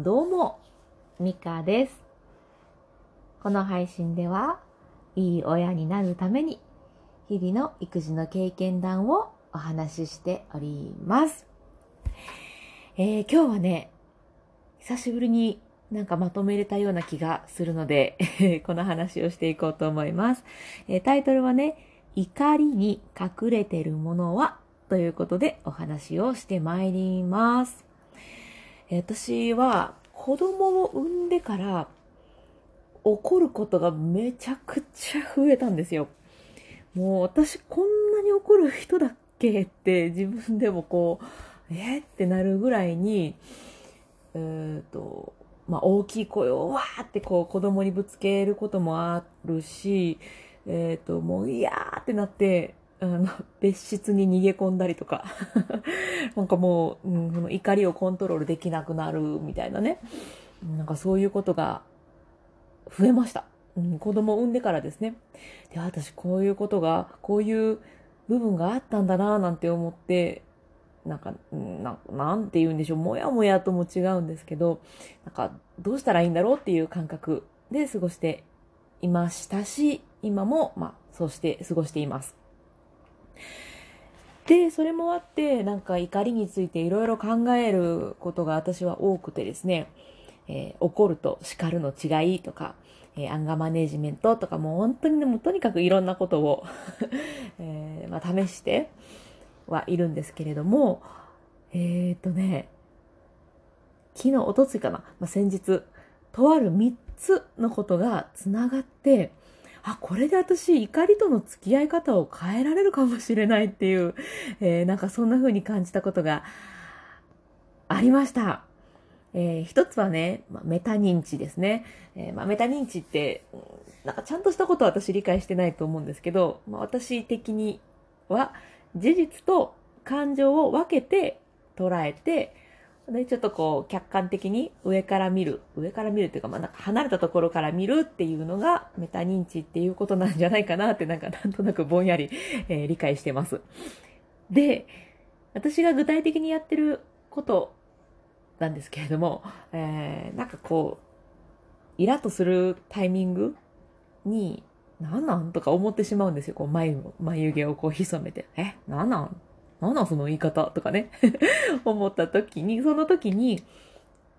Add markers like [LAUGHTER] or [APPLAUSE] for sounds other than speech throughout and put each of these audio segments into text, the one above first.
どうも、ミカです。この配信では、いい親になるために、日々の育児の経験談をお話ししております。えー今日はね、久しぶりになんかまとめれたような気がするので、[LAUGHS] この話をしていこうと思います。えータイトルはね、怒りに隠れてるものは？ということでお話をしてまいります。私は子供を産んでから怒ることがめちゃくちゃ増えたんですよ。もう私こんなに怒る人だっけって自分でもこう、えーってなるぐらいに、えーと、まあ、大きい声をわーってこう子供にぶつけることもあるし、えっ、と、もういやーってなって、あの、別室に逃げ込んだりとか、[LAUGHS] なんかもう、うん、その怒りをコントロールできなくなるみたいなね、なんかそういうことが増えました。うん、子供を産んでからですね。で、私こういうことが、こういう部分があったんだなぁなんて思って、なんか、ななんて言うんでしょう、もやもやとも違うんですけど、なんか、どうしたらいいんだろうっていう感覚で過ごしていましたし、今も、まあ、そうして過ごしています。で、それもあって、なんか怒りについていろいろ考えることが私は多くてですね、えー怒ると叱るの違いとか、えーアンガーマネジメントとかもう本当にね、もとにかくいろんなことを、[LAUGHS] えーまあ、試してはいるんですけれども、えー、とね、昨日、おとついかな、まあ、先日、とある3つのことがつながって、あ、これで私怒りとの付き合い方を変えられるかもしれないっていう、[LAUGHS] えーなんかそんな風に感じたことがありました。えー一つはね、まあ、メタ認知ですね。えーまあ、メタ認知って、なんかちゃんとしたことは私理解してないと思うんですけど、まあ、私的には事実と感情を分けて捉えて、で、ちょっとこう、客観的に上から見る、上から見るっていうか、まあ、なんか離れたところから見るっていうのが、メタ認知っていうことなんじゃないかなって、なんかなんとなくぼんやり、えー理解してます。で、私が具体的にやってることなんですけれども、えーなんかこう、イラッとするタイミングに、なんなんとか思ってしまうんですよ。こう眉、眉毛をこう潜めて、え、なんなんなんなんその言い方とかね。[LAUGHS] 思った時に、その時に、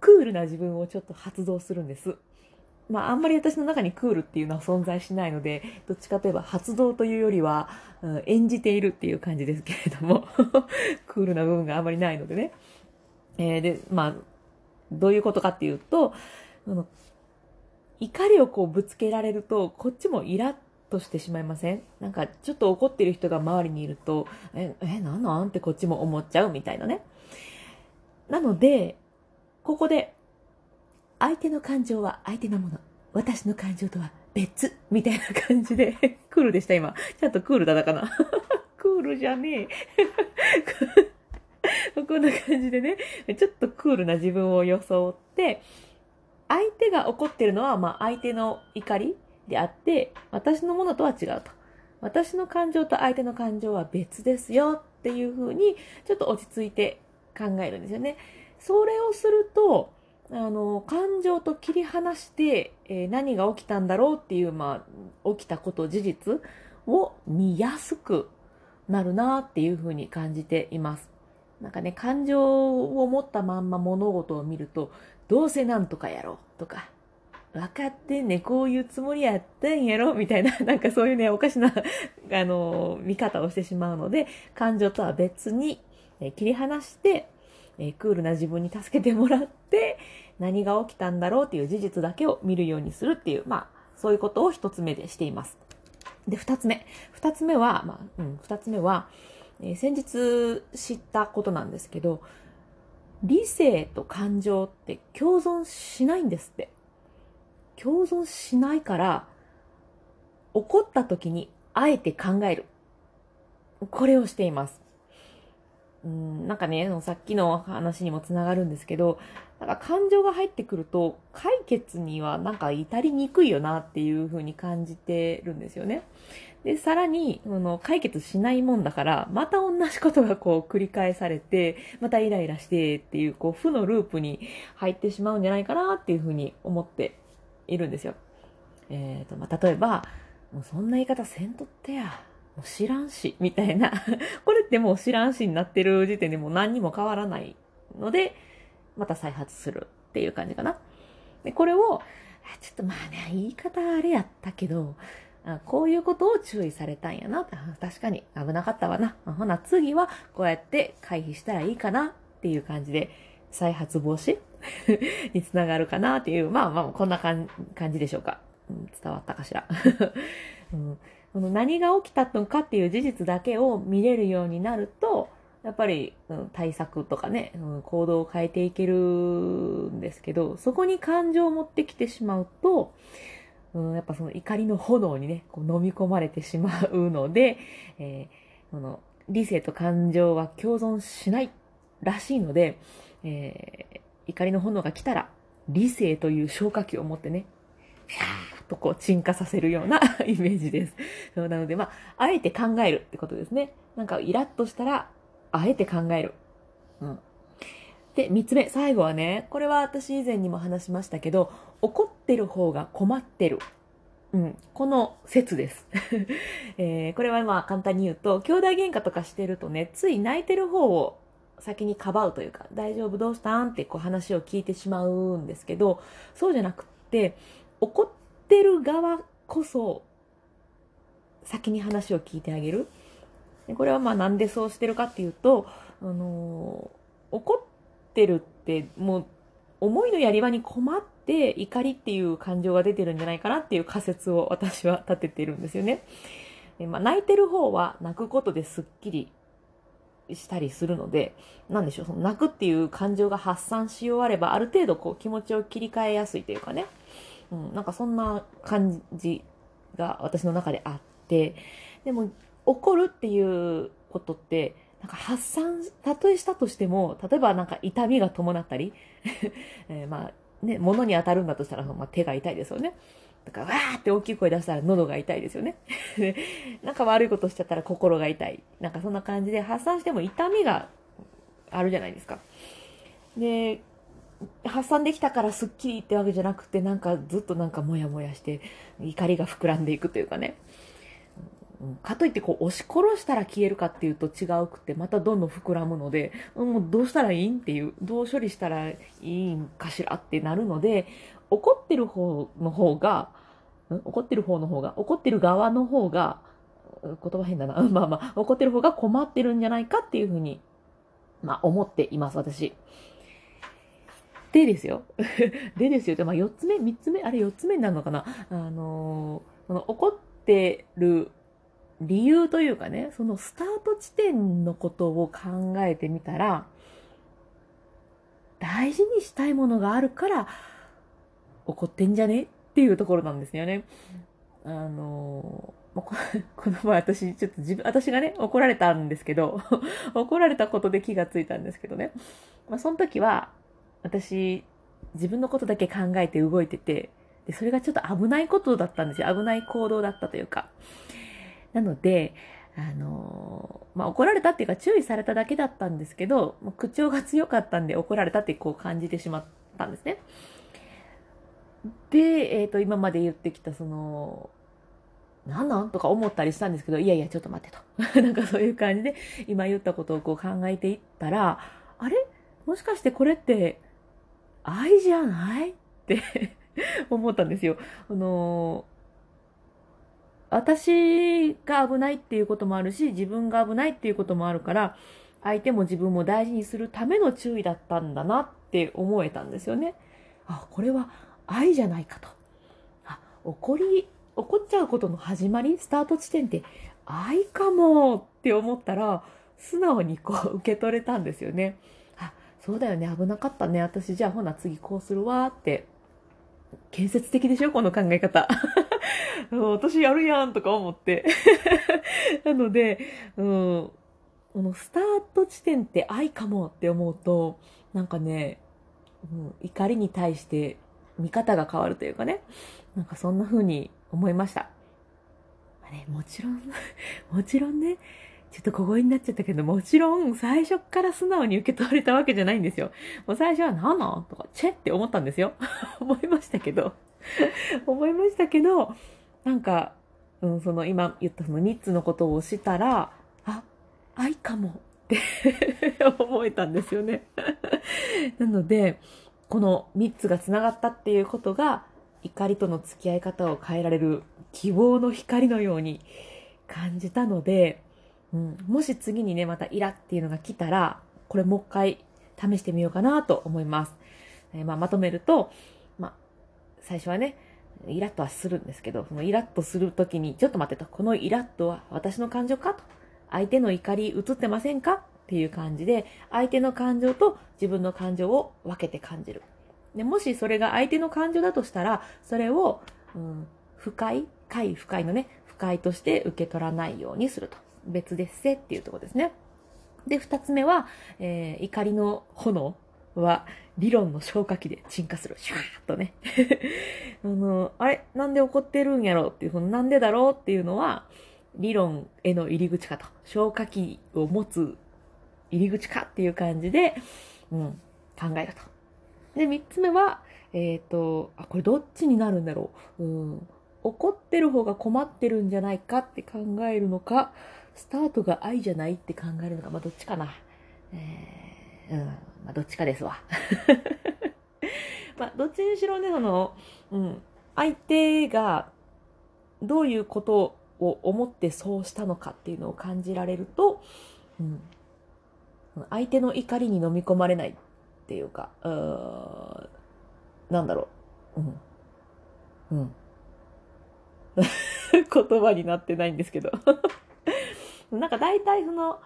クールな自分をちょっと発動するんです。まあ、あんまり私の中にクールっていうのは存在しないので、どっちかといえば発動というよりは、うん演じているっていう感じですけれども、[LAUGHS] クールな部分があんまりないのでね。えーで、まあ、どういうことかっていうと、怒りをこうぶつけられると、こっちもイラッとしてしまいません？なんかちょっと怒ってる人が周りにいると、え、え、なんなん？ってこっちも思っちゃうみたいなね。なので、ここで、相手の感情は相手のもの。私の感情とは別。みたいな感じで、[LAUGHS] クールでした今。ちゃんとクールだったかな？[LAUGHS] クールじゃねえ。[LAUGHS] こんな感じでね、ちょっとクールな自分を装って、相手が怒ってるのは、まあ相手の怒りであって、私のものとは違うと。私の感情と相手の感情は別ですよっていうふうに、ちょっと落ち着いて考えるんですよね。それをすると、あの、感情と切り離して、えー何が起きたんだろうっていう、まあ、起きたこと、事実を見やすくなるなっていうふうに感じています。なんかね、感情を持ったまんま物事を見ると、どうせなんとかやろうとか、分かってんね、こういうつもりやったんやろみたいな、[LAUGHS] なんかそういうね、おかしな、[LAUGHS] あの、見方をしてしまうので、感情とは別に、え切り離して、えクールな自分に助けてもらって、何が起きたんだろうっていう事実だけを見るようにするっていう、まあ、そういうことを一つ目でしています。で、二つ目。二つ目は、まあ、うん、二つ目は、えー先日知ったことなんですけど、理性と感情って共存しないんですって。共存しないから、怒った時にあえて考える。これをしています。うん、なんかね、さっきの話にもつながるんですけど、なんか感情が入ってくると解決にはなんか至りにくいよなっていう風に感じてるんですよね。で、さらに、あの、解決しないもんだから、また同じことがこう繰り返されて、またイライラしてっていう、こう、負のループに入ってしまうんじゃないかなっていうふうに思っているんですよ。えっ、ー、と、まあ、例えば、もうそんな言い方せんとってや。もう知らんし、みたいな。[LAUGHS] これってもう知らんしになってる時点でもう何にも変わらないので、また再発するっていう感じかな。で、これを、ちょっとまあね、言い方あれやったけど、こういうことを注意されたんやな。確かに危なかったわな。ほな、次はこうやって回避したらいいかなっていう感じで、再発防止 [LAUGHS] につながるかなっていう、まあまあ、こんな感じでしょうか。伝わったかしら。[LAUGHS] うん、この何が起きたのかっていう事実だけを見れるようになると、やっぱり、うん、対策とかね、うん、行動を変えていけるんですけど、そこに感情を持ってきてしまうと、うん、やっぱその怒りの炎にね、こう飲み込まれてしまうので、えー、この理性と感情は共存しないらしいので、えー、怒りの炎が来たら、理性という消火器を持ってね、ひゃーっとこう沈下させるような [LAUGHS] イメージです。そうなので、まあ、あえて考えるってことですね。なんかイラッとしたら、あえて考える。うん。で、三つ目、最後はね、これは私以前にも話しましたけど、怒ってる方が困ってる。うん、この説です。[LAUGHS] えー、これはまあ簡単に言うと、兄弟喧嘩とかしてるとね、つい泣いてる方を先にかばうというか、大丈夫どうしたんってこう話を聞いてしまうんですけど、そうじゃなくって、怒ってる側こそ、先に話を聞いてあげる。これはまあなんでそうしてるかっていうと、あのー、怒ってるってもう思いのやり場に困って怒りっていう感情が出てるんじゃないかなっていう仮説を私は立ててるんですよね。まあ、泣いてる方は泣くことですっきりしたりするので、なんでしょう、その泣くっていう感情が発散し終われば、ある程度こう気持ちを切り替えやすいというかね、うん、なんかそんな感じが私の中であって、でも怒るっていうことって、なんか発散、たとえしたとしても、例えばなんか痛みが伴ったり、[LAUGHS] え、まあね、物に当たるんだとしたら、まあ、手が痛いですよね。だか、わーって大きい声出したら喉が痛いですよね。[LAUGHS] なんか悪いことしちゃったら心が痛い。なんかそんな感じで発散しても痛みがあるじゃないですか。で、発散できたからスッキリってわけじゃなくて、なんかずっとなんかモヤモヤして怒りが膨らんでいくというかね。かといってこう押し殺したら消えるかっていうと違うくて、またどんどん膨らむので、もうどうしたらいいんっていう、どう処理したらいいんかしらってなるので、怒ってる方の方が、怒ってる方の方が、怒ってる側の方が、言葉変だな。[LAUGHS] まあまあ、怒ってる方が困ってるんじゃないかっていうふうに、まあ思っています、私。でですよ。[LAUGHS] でですよ。で、まあ4つ目、3つ目、あれ4つ目になるのかなあのー、この怒ってる理由というかね、そのスタート地点のことを考えてみたら、大事にしたいものがあるから怒ってんじゃねっていうところなんですよね。あの、[LAUGHS] この前私、ちょっと自分、私がね、怒られたんですけど、[LAUGHS] 怒られたことで気がついたんですけどね。まあ、その時は、私、自分のことだけ考えて動いてて、で、それがちょっと危ないことだったんですよ。危ない行動だったというか。なので、あのまあ、怒られたっていうか注意されただけだったんですけど、口調が強かったんで怒られたってこう感じてしまったんですね。で、えっ、ー、と、今まで言ってきたその、なんなんとか思ったりしたんですけど、いやいや、ちょっと待ってと。[LAUGHS] なんかそういう感じで、今言ったことをこう考えていったら、あれ？もしかしてこれって、愛じゃない？って [LAUGHS] 思ったんですよ。あのー私が危ないっていうこともあるし、自分が危ないっていうこともあるから、相手も自分も大事にするための注意だったんだなって思えたんですよね。あ、これは愛じゃないかと。あ、怒り、怒っちゃうことの始まり、スタート地点って愛かもって思ったら、素直にこう受け取れたんですよね。あ、そうだよね、危なかったね。私じゃあほな次こうするわって。建設的でしょ？この考え方。[LAUGHS] 私やるやんとか思って [LAUGHS] なので、うん、このスタート地点って愛かもって思うと、なんかね、うん、怒りに対して見方が変わるというかね、なんかそんな風に思いました。ね、もちろん、[LAUGHS] もちろんね、ちょっと小声になっちゃったけど、もちろん最初から素直に受け取れたわけじゃないんですよ。もう最初は何なん？とか、チェって思ったんですよ。[LAUGHS] 思いましたけど。[LAUGHS] 思いましたけど、なんか、うん、その今言ったその3つのことをしたら、あ、愛かもって思えたんですよね。なので、この3つが繋がったっていうことが、怒りとの付き合い方を変えられる希望の光のように感じたので、うん、もし次にね、またイラっていうのが来たら、これもう一回試してみようかなと思います。えー、まあ、まとめると、まあ、最初はね、イラッとはするんですけど、そのイラッとするときに、ちょっと待ってと、このイラッとは私の感情かと、相手の怒り映ってませんかっていう感じで、相手の感情と自分の感情を分けて感じる。でもしそれが相手の感情だとしたら、それを、うん、不快、快不快のね、不快として受け取らないようにすると。別ですせっていうとこですね。で、二つ目は、えー、怒りの炎は理論の消火器で鎮火する。シュワーッとね。[LAUGHS] あの、あれ？なんで怒ってるんやろっていう、なんでだろうっていうのは、理論への入り口かと。消火器を持つ入り口かっていう感じで、うん、考えると。で、三つ目は、えっ、ー、と、あ、これどっちになるんだろう。うん。怒ってる方が困ってるんじゃないかって考えるのか、スタートが愛じゃないって考えるのか、まあ、どっちかな。えー、うん、まあ、どっちかですわ。[LAUGHS] まあ、どっちにしろね、その、うん、相手がどういうことを思ってそうしたのかっていうのを感じられると、うん、相手の怒りに飲み込まれないっていうか、うなんだろう。うん。うん。[LAUGHS] 言葉になってないんですけど [LAUGHS] なんか大体その、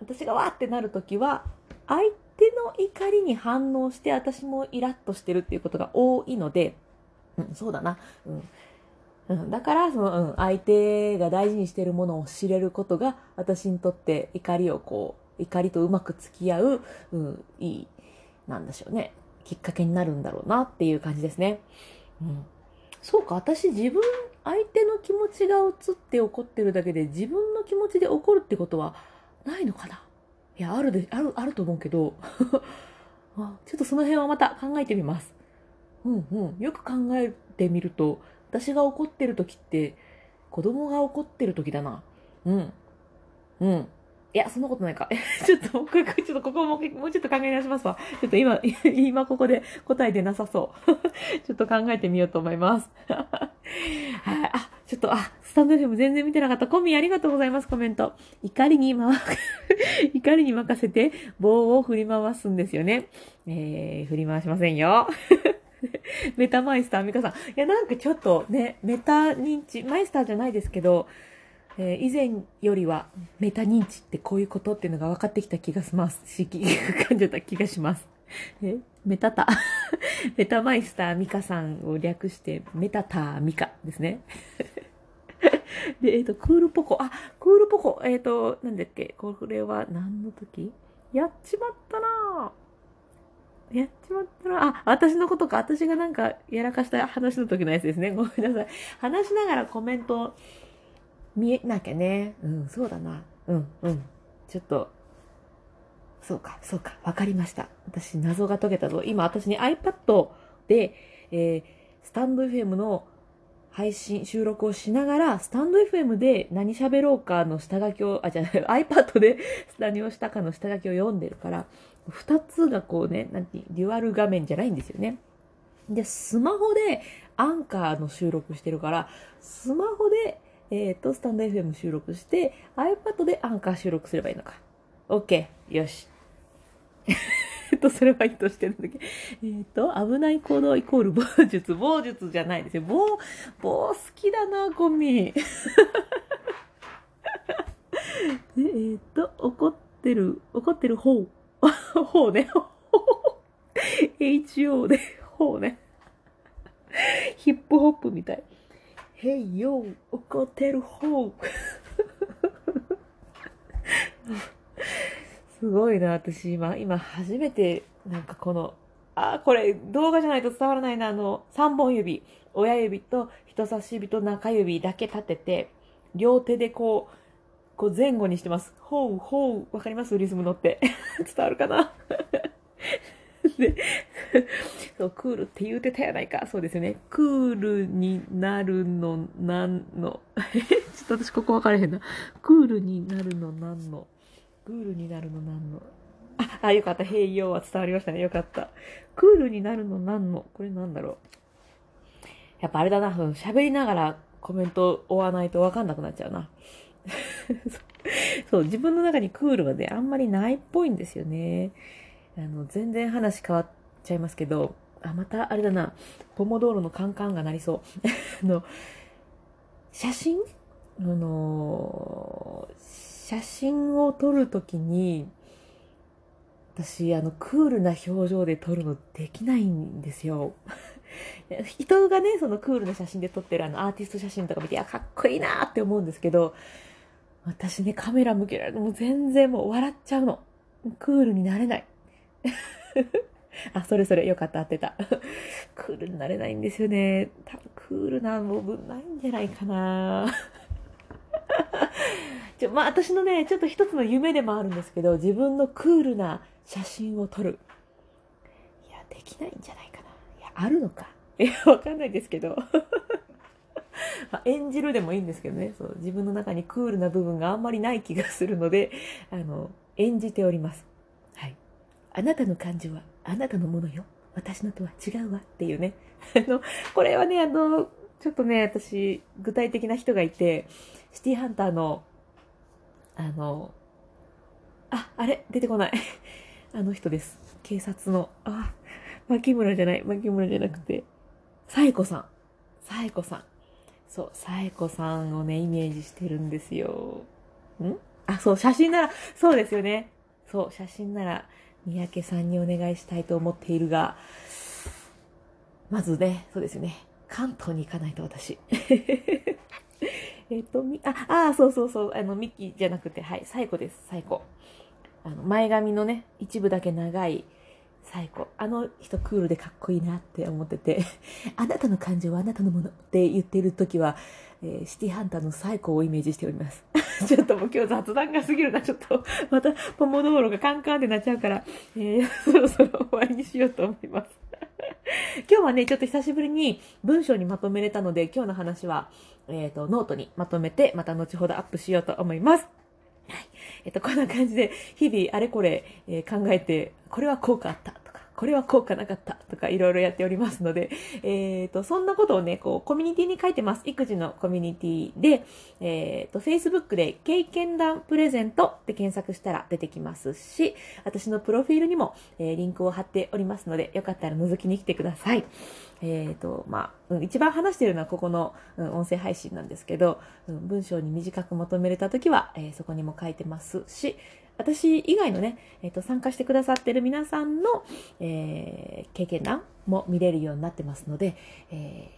私がわーってなるときは、相手の怒りに反応して私もイラッとしてるっていうことが多いので、うん、そうだな。うん。うん、だから、その、うん、相手が大事にしてるものを知れることが、私にとって怒りをこう、怒りとうまく付き合う、うん、いい、なんでしょうね。きっかけになるんだろうなっていう感じですね。うん。そうか、私自分相手の気持ちが映って怒ってるだけで自分の気持ちで怒るってことはないのかないや、あるで、ある、あると思うけど、[LAUGHS] ちょっとその辺はまた考えてみます。うんうん。よく考えてみると、私が怒ってる時って、子供が怒ってる時だな。うん。うん。いや、そんなことないか。[LAUGHS] ちょっと、ちょっとここも、もうちょっと考え直しますわ。ちょっと今、[LAUGHS] 今ここで答え出なさそう。[LAUGHS] ちょっと考えてみようと思います。はい。あ、ちょっと、あ、スタンド FM 全然見てなかった。コミありがとうございます、コメント。怒りに回、怒りに任せて棒を振り回すんですよね。えー、振り回しませんよ。メタマイスター、ミカさん。いや、なんかちょっとね、メタ認知、マイスターじゃないですけど、えー、以前よりはメタ認知ってこういうことっていうのが分かってきた気がします。し、感じた気がします。えメタタ。[LAUGHS] メタマイスターミカさんを略してメタターミカですね。[LAUGHS] で、えっ、ー、と、クールポコ。あ、クールポコ。えっ、ー、と、なんだっけ？これは何の時？やっちまったなやっちまったなあ、私のことか。私がなんかやらかした話の時のやつですね。ごめんなさい。話しながらコメント見えなきゃね。うん、そうだな。うん、うん。ちょっと、そうか、そうか、わかりました。私、謎が解けたぞ。今、私ね、iPad で、えー、スタンド FM の配信、収録をしながら、スタンド FM で何喋ろうかの下書きを、あ、じゃあ、[LAUGHS] iPad で [LAUGHS] 何をしたかの下書きを読んでるから、二つがこうね、なんて、デュアル画面じゃないんですよね。で、スマホでアンカーの収録してるから、スマホでえっ、ー、と、スタンド FM 収録して、iPad でアンカー収録すればいいのか。OK。よし。[LAUGHS] えっと、それはいいとしてるんだけど。えっ、と、危ない行動イコール傍術。傍術じゃないですよ。棒、棒好きだな、ゴミ。[LAUGHS] えっ、と、怒ってる、怒ってる方。[LAUGHS] 方ね。HO で、方ね。ヒップホップみたい。へいよ怒ってる方 [LAUGHS] すごいな、私今、今初めて、なんかこの、あ、これ動画じゃないと伝わらないな、あの、3本指、親指と人差し指と中指だけ立てて、両手でこう、こう前後にしてます。ほうほう、わかります？リズム乗って。[LAUGHS] 伝わるかな？[LAUGHS] で、[LAUGHS] そう、クールって言うてたやないか。そうですよね。クールになるのなんの。[LAUGHS] ちょっと私ここ分からへんな。クールになるのなんの。クールになるのなんの。あ、あ、よかった。平洋は伝わりましたね。よかった。クールになるのなんの。これなんだろう。やっぱあれだな。喋りながらコメントを追わないとわかんなくなっちゃうな。[LAUGHS] そう、自分の中にクールはね、あんまりないっぽいんですよね。あの、全然話変わってちゃいますけど、あ、またあれだな、ポモドーロのカンカンが鳴りそう。[LAUGHS] あの、写真？あの、写真を撮るときに、私、あの、クールな表情で撮るのできないんですよ。[LAUGHS] 人がね、そのクールな写真で撮ってるあのアーティスト写真とか見て、いや、かっこいいなって思うんですけど、私ね、カメラ向けられるも全然もう笑っちゃうの。クールになれない。[LAUGHS] あ、それそれ、よかった、合ってた。[LAUGHS] クールになれないんですよね。多分クールな部分ないんじゃないかな。[LAUGHS] ちょまあ、私のね、ちょっと一つの夢でもあるんですけど、自分のクールな写真を撮る。いや、できないんじゃないかな。いや、あるのか。いや、わかんないですけど。[LAUGHS] まあ、演じるでもいいんですけどねそう自分の中にクールな部分があんまりない気がするのであの演じております。はい。あなたの感情は？あなたのものよ。私のとは違うわっていうね。[LAUGHS] あの、これはね、あの、ちょっとね、私、具体的な人がいて、シティハンターの、あの、あ、あれ、出てこない。[LAUGHS] あの人です。警察の、あ、牧村じゃない、牧村じゃなくて、サエコさん。サエコさん。そう、サエコさんをね、イメージしてるんですよ。ん？あ、そう、写真なら、そうですよね。そう、写真なら、三宅さんにお願いしたいと思っているが、まずね、そうですよね。関東に行かないと私。[LAUGHS] えっと、み、あ、あ、そうそうそう、あの、ミッキーじゃなくて、はい、サイコです、サイコ。あの、前髪のね、一部だけ長い、冴子。あの人クールでかっこいいなって思ってて、[LAUGHS] あなたの感情はあなたのものって言ってる時は、えー、シティハンターの冴子をイメージしております。[LAUGHS] ちょっともう今日雑談が過ぎるな。ちょっと、またポモドーロがカンカンってなっちゃうから、えー、そろそろ終わりにしようと思います。今日はね、ちょっと久しぶりに文章にまとめれたので、今日の話は、えっ、ー、と、ノートにまとめて、また後ほどアップしようと思います。はい。えっと、こんな感じで、日々あれこれ、えー、考えて、これは効果あった、これは効果なかったとか、いろいろやっておりますので、[LAUGHS] えっ、ー、と、そんなことをね、こう、コミュニティに書いてます。育児のコミュニティで、えっ、ー、と、Facebook で経験談プレゼントって検索したら出てきますし、私のプロフィールにも、えー、リンクを貼っておりますので、よかったら覗きに来てください。えっ、ー、と、まあ、うん、一番話しているのはここの、うん、音声配信なんですけど、うん、文章に短くまとめれたときは、えー、そこにも書いてますし、私以外のね、えっ、ー、と、参加してくださってる皆さんの、えー、経験談も見れるようになってますので、え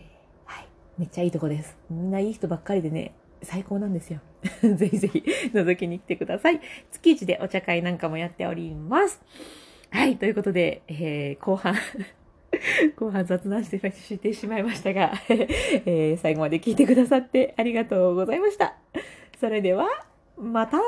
ー、はい。めっちゃいいとこです。みんないい人ばっかりでね、最高なんですよ。[LAUGHS] ぜひぜひ覗きに来てください。月一でお茶会なんかもやっております。はい。ということで、えー、後半 [LAUGHS] 後半雑談してしてしまいましたが、[LAUGHS] えー、最後まで聞いてくださってありがとうございました。それでは、また